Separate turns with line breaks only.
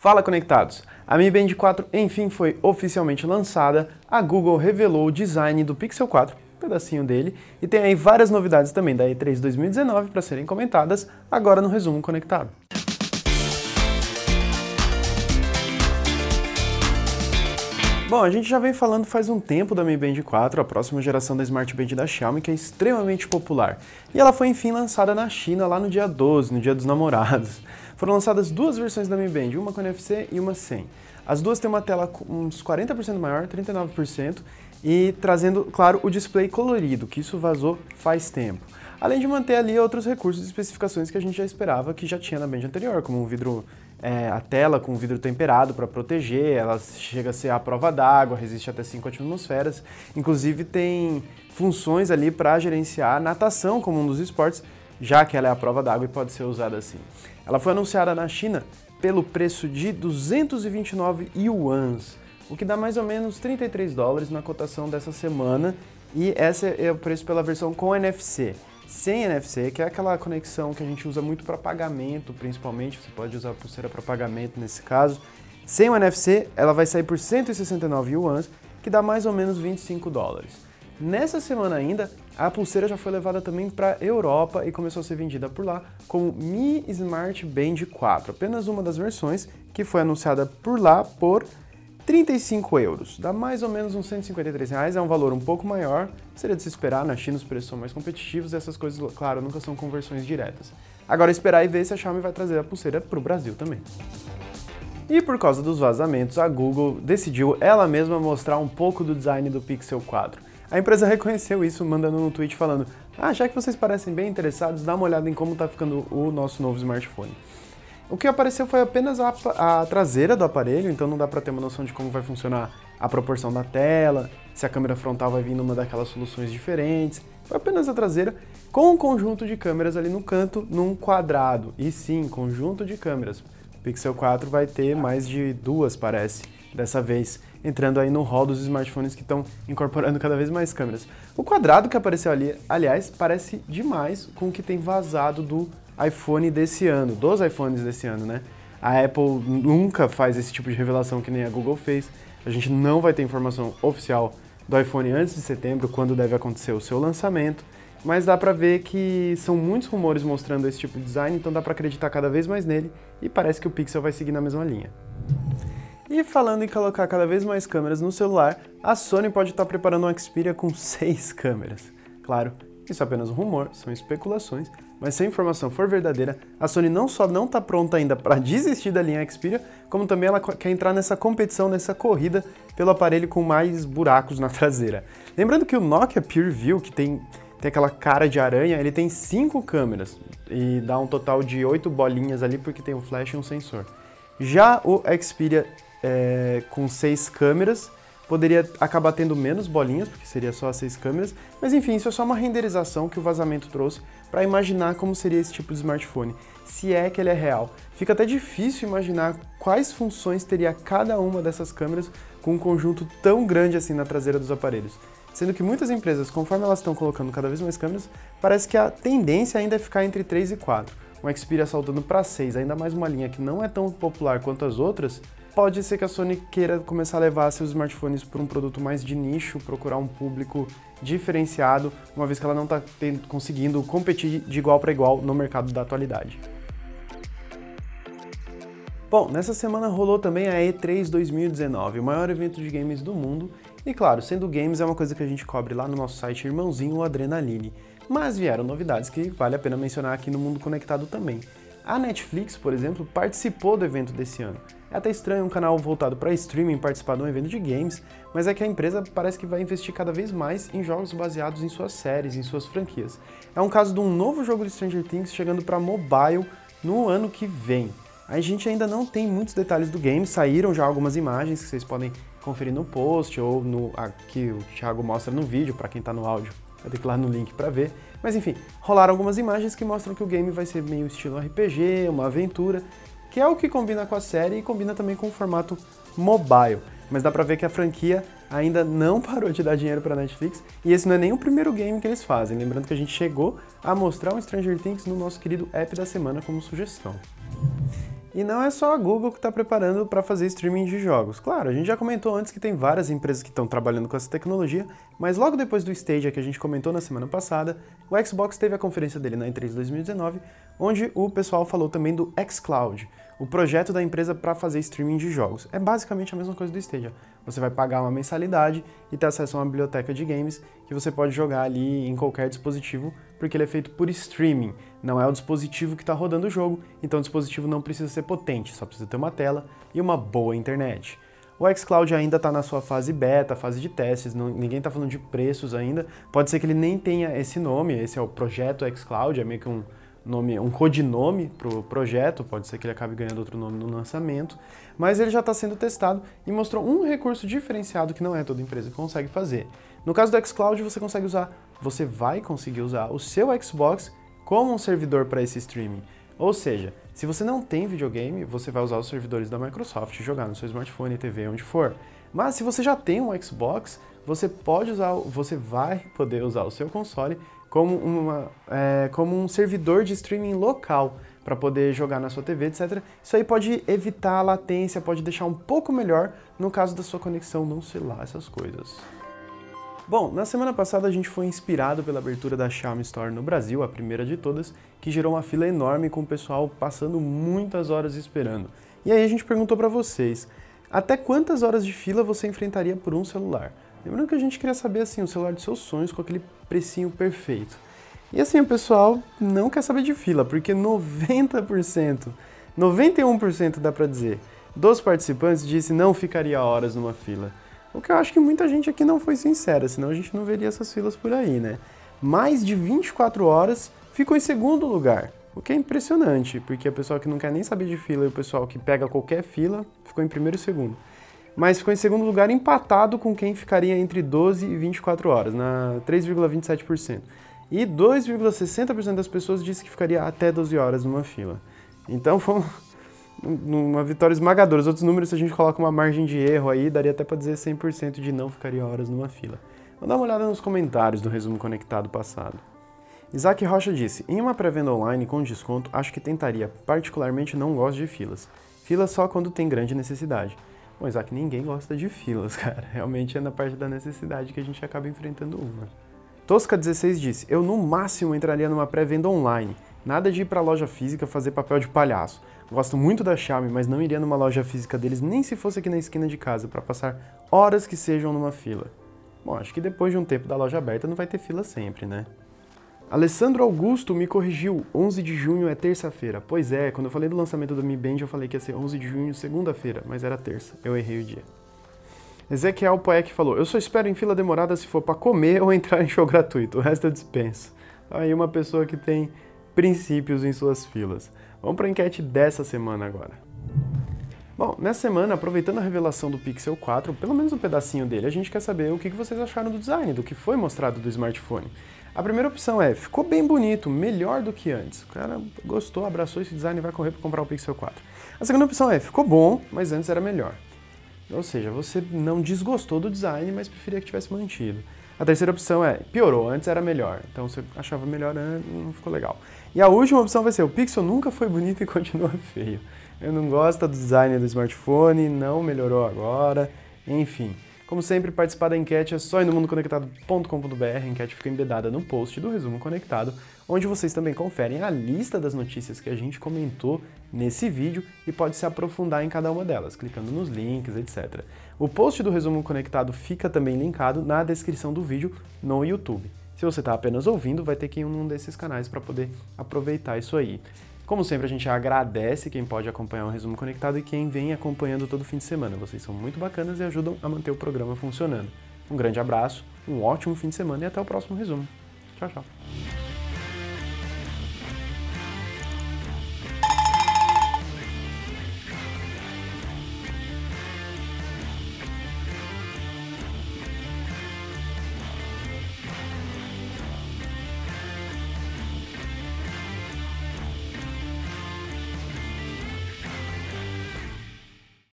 Fala conectados! A Mi Band 4 enfim foi oficialmente lançada. A Google revelou o design do Pixel 4, um pedacinho dele, e tem aí várias novidades também da E3 2019 para serem comentadas agora no resumo conectado. Bom, a gente já vem falando faz um tempo da Mi Band 4, a próxima geração da Smart Band da Xiaomi, que é extremamente popular. E ela foi enfim lançada na China lá no dia 12, no dia dos namorados. Foram lançadas duas versões da Mi Band, uma com NFC e uma sem. As duas têm uma tela uns 40% maior, 39%, e trazendo, claro, o display colorido, que isso vazou faz tempo. Além de manter ali outros recursos e especificações que a gente já esperava que já tinha na Band anterior, como um vidro, é, a tela com vidro temperado para proteger, ela chega a ser à prova d'água, resiste até 5 atmosferas. Inclusive tem funções ali para gerenciar natação como um dos esportes, já que ela é a prova d'água e pode ser usada assim. Ela foi anunciada na China pelo preço de 229 yuans, o que dá mais ou menos 33 dólares na cotação dessa semana, e esse é o preço pela versão com NFC. Sem NFC, que é aquela conexão que a gente usa muito para pagamento, principalmente, você pode usar a pulseira para pagamento nesse caso. Sem o NFC, ela vai sair por 169 yuans, que dá mais ou menos 25 dólares. Nessa semana ainda, a pulseira já foi levada também para Europa e começou a ser vendida por lá como Mi Smart Band 4, apenas uma das versões que foi anunciada por lá por 35 euros. Dá mais ou menos uns 153 reais, é um valor um pouco maior, seria de se esperar, na China os preços são mais competitivos, essas coisas, claro, nunca são conversões diretas. Agora esperar e ver se a Xiaomi vai trazer a pulseira para o Brasil também. E por causa dos vazamentos, a Google decidiu ela mesma mostrar um pouco do design do Pixel 4. A empresa reconheceu isso, mandando um tweet falando: Ah, já que vocês parecem bem interessados, dá uma olhada em como está ficando o nosso novo smartphone. O que apareceu foi apenas a, a traseira do aparelho, então não dá para ter uma noção de como vai funcionar a proporção da tela, se a câmera frontal vai vir numa daquelas soluções diferentes. Foi apenas a traseira com um conjunto de câmeras ali no canto, num quadrado. E sim, conjunto de câmeras. O Pixel 4 vai ter mais de duas, parece dessa vez entrando aí no hall dos smartphones que estão incorporando cada vez mais câmeras. O quadrado que apareceu ali, aliás, parece demais com o que tem vazado do iPhone desse ano, dos iPhones desse ano, né? A Apple nunca faz esse tipo de revelação que nem a Google fez. A gente não vai ter informação oficial do iPhone antes de setembro, quando deve acontecer o seu lançamento. Mas dá pra ver que são muitos rumores mostrando esse tipo de design, então dá pra acreditar cada vez mais nele e parece que o Pixel vai seguir na mesma linha. E falando em colocar cada vez mais câmeras no celular, a Sony pode estar preparando um Xperia com seis câmeras. Claro, isso é apenas um rumor, são especulações, mas se a informação for verdadeira, a Sony não só não está pronta ainda para desistir da linha Xperia, como também ela quer entrar nessa competição, nessa corrida pelo aparelho com mais buracos na traseira. Lembrando que o Nokia PureView, que tem, tem aquela cara de aranha, ele tem cinco câmeras e dá um total de oito bolinhas ali porque tem um flash e um sensor. Já o Xperia é, com seis câmeras. Poderia acabar tendo menos bolinhas, porque seria só seis câmeras, mas enfim, isso é só uma renderização que o vazamento trouxe para imaginar como seria esse tipo de smartphone, se é que ele é real. Fica até difícil imaginar quais funções teria cada uma dessas câmeras com um conjunto tão grande assim na traseira dos aparelhos. Sendo que muitas empresas, conforme elas estão colocando cada vez mais câmeras, parece que a tendência ainda é ficar entre 3 e 4. Um Xperia saltando para 6, ainda mais uma linha que não é tão popular quanto as outras, pode ser que a Sony queira começar a levar seus smartphones para um produto mais de nicho, procurar um público diferenciado, uma vez que ela não está conseguindo competir de igual para igual no mercado da atualidade. Bom, nessa semana rolou também a E3 2019, o maior evento de games do mundo, e claro, sendo games é uma coisa que a gente cobre lá no nosso site irmãozinho, Adrenaline. Mas vieram novidades que vale a pena mencionar aqui no Mundo Conectado também. A Netflix, por exemplo, participou do evento desse ano. É até estranho um canal voltado para streaming participar de um evento de games, mas é que a empresa parece que vai investir cada vez mais em jogos baseados em suas séries, em suas franquias. É um caso de um novo jogo de Stranger Things chegando para mobile no ano que vem. A gente ainda não tem muitos detalhes do game, saíram já algumas imagens que vocês podem conferir no post ou no aqui o Thiago mostra no vídeo para quem está no áudio. Vai ter que ir lá no link para ver. Mas enfim, rolaram algumas imagens que mostram que o game vai ser meio estilo RPG, uma aventura, que é o que combina com a série e combina também com o formato mobile. Mas dá pra ver que a franquia ainda não parou de dar dinheiro pra Netflix e esse não é nem o primeiro game que eles fazem. Lembrando que a gente chegou a mostrar o Stranger Things no nosso querido app da semana como sugestão. E não é só a Google que está preparando para fazer streaming de jogos. Claro, a gente já comentou antes que tem várias empresas que estão trabalhando com essa tecnologia, mas logo depois do Stadia que a gente comentou na semana passada, o Xbox teve a conferência dele na E3 2019, onde o pessoal falou também do xCloud, o projeto da empresa para fazer streaming de jogos. É basicamente a mesma coisa do Stadia. Você vai pagar uma mensalidade e ter acesso a uma biblioteca de games que você pode jogar ali em qualquer dispositivo, porque ele é feito por streaming. Não é o dispositivo que está rodando o jogo, então o dispositivo não precisa ser potente, só precisa ter uma tela e uma boa internet. O xCloud ainda está na ssua fase beta, fase de testes, não, ninguém está falando de preços ainda. Pode ser que ele nem tenha esse nome, esse é o projeto xCloud, é meio que um, nome, um codinome para o projeto, pode ser que ele acabe ganhando outro nome no lançamento, mas ele já está sendo testado e mostrou um recurso diferenciado que não é toda empresa que consegue fazer. No caso do xCloud, você consegue usar, você vai conseguir usar o seu Xbox como um servidor para esse streaming. Ou seja, se você não tem videogame, você vai usar os servidores da Microsoft jogar no seu smartphone, TV, onde for. Mas se você já tem um Xbox, você pode usar, você vai poder usar o seu console como, uma, é, como um servidor de streaming local para poder jogar na sua TV, etc. Isso aí pode evitar a latência, pode deixar um pouco melhor no caso da sua conexão não celular, essas coisas. Bom, na semana passada a gente foi inspirado pela abertura da Xiaomi Store no Brasil, a primeira de todas, que gerou uma fila enorme com o pessoal passando muitas horas esperando. E aí a gente perguntou para vocês, até quantas horas de fila você enfrentaria por um celular? Lembrando que a gente queria saber assim, o celular dos seus sonhos com aquele precinho perfeito. E assim, o pessoal não quer saber de fila, porque 90%, 91% dá para dizer, dos participantes disse não ficaria horas numa fila. O que eu acho que muita gente aqui não foi sincera, senão a gente não veria essas filas por aí, né? Mais de 24 horas ficou em segundo lugar, o que é impressionante, porque o pessoal que não quer nem saber de fila e o pessoal que pega qualquer fila ficou em primeiro e segundo mas ficou em segundo lugar empatado com quem ficaria entre 12 e 24 horas, na 3,27%. E 2,60% das pessoas disse que ficaria até 12 horas numa fila. Então foi uma vitória esmagadora. Os outros números, se a gente coloca uma margem de erro aí, daria até para dizer 100% de não ficaria horas numa fila. Vamos dar uma olhada nos comentários do resumo conectado passado. Isaac Rocha disse: Em uma pré-venda online com desconto, acho que tentaria. Particularmente não gosto de filas. Fila só quando tem grande necessidade. Bom, Isaac, ninguém gosta de filas, cara. Realmente é na parte da necessidade que a gente acaba enfrentando uma. Tosca16 disse: Eu no máximo entraria numa pré-venda online. Nada de ir para loja física fazer papel de palhaço. Gosto muito da Xiaomi, mas não iria numa loja física deles nem se fosse aqui na esquina de casa para passar horas que sejam numa fila. Bom, acho que depois de um tempo da loja aberta não vai ter fila sempre, né? Alessandro Augusto me corrigiu, 11 de junho é terça-feira. Pois é, quando eu falei do lançamento do Mi Band, eu falei que ia ser 11 de junho, segunda-feira, mas era terça. Eu errei o dia. Ezequiel Poek falou: Eu só espero em fila demorada se for para comer ou entrar em show gratuito. O resto eu dispenso. Aí uma pessoa que tem princípios em suas filas. Vamos para a enquete dessa semana agora. Bom, nessa semana, aproveitando a revelação do Pixel 4, pelo menos um pedacinho dele, a gente quer saber o que vocês acharam do design, do que foi mostrado do smartphone. A primeira opção é, ficou bem bonito, melhor do que antes. O cara gostou, abraçou esse design e vai correr para comprar o Pixel 4. A segunda opção é, ficou bom, mas antes era melhor. Ou seja, você não desgostou do design, mas preferia que tivesse mantido. A terceira opção é, piorou, antes era melhor. Então você achava melhor, não ficou legal. E a última opção vai ser, o Pixel nunca foi bonito e continua feio. Eu não gosto do design do smartphone, não melhorou agora, enfim. Como sempre, participar da enquete é só ir no mundoconectado.com.br, a enquete fica embedada no post do Resumo Conectado, onde vocês também conferem a lista das notícias que a gente comentou nesse vídeo e pode se aprofundar em cada uma delas, clicando nos links, etc. O post do Resumo Conectado fica também linkado na descrição do vídeo no YouTube. Se você está apenas ouvindo, vai ter que ir em um desses canais para poder aproveitar isso aí. Como sempre, a gente agradece quem pode acompanhar o Resumo Conectado e quem vem acompanhando todo fim de semana. Vocês são muito bacanas e ajudam a manter o programa funcionando. Um grande abraço, um ótimo fim de semana e até o próximo resumo. Tchau, tchau.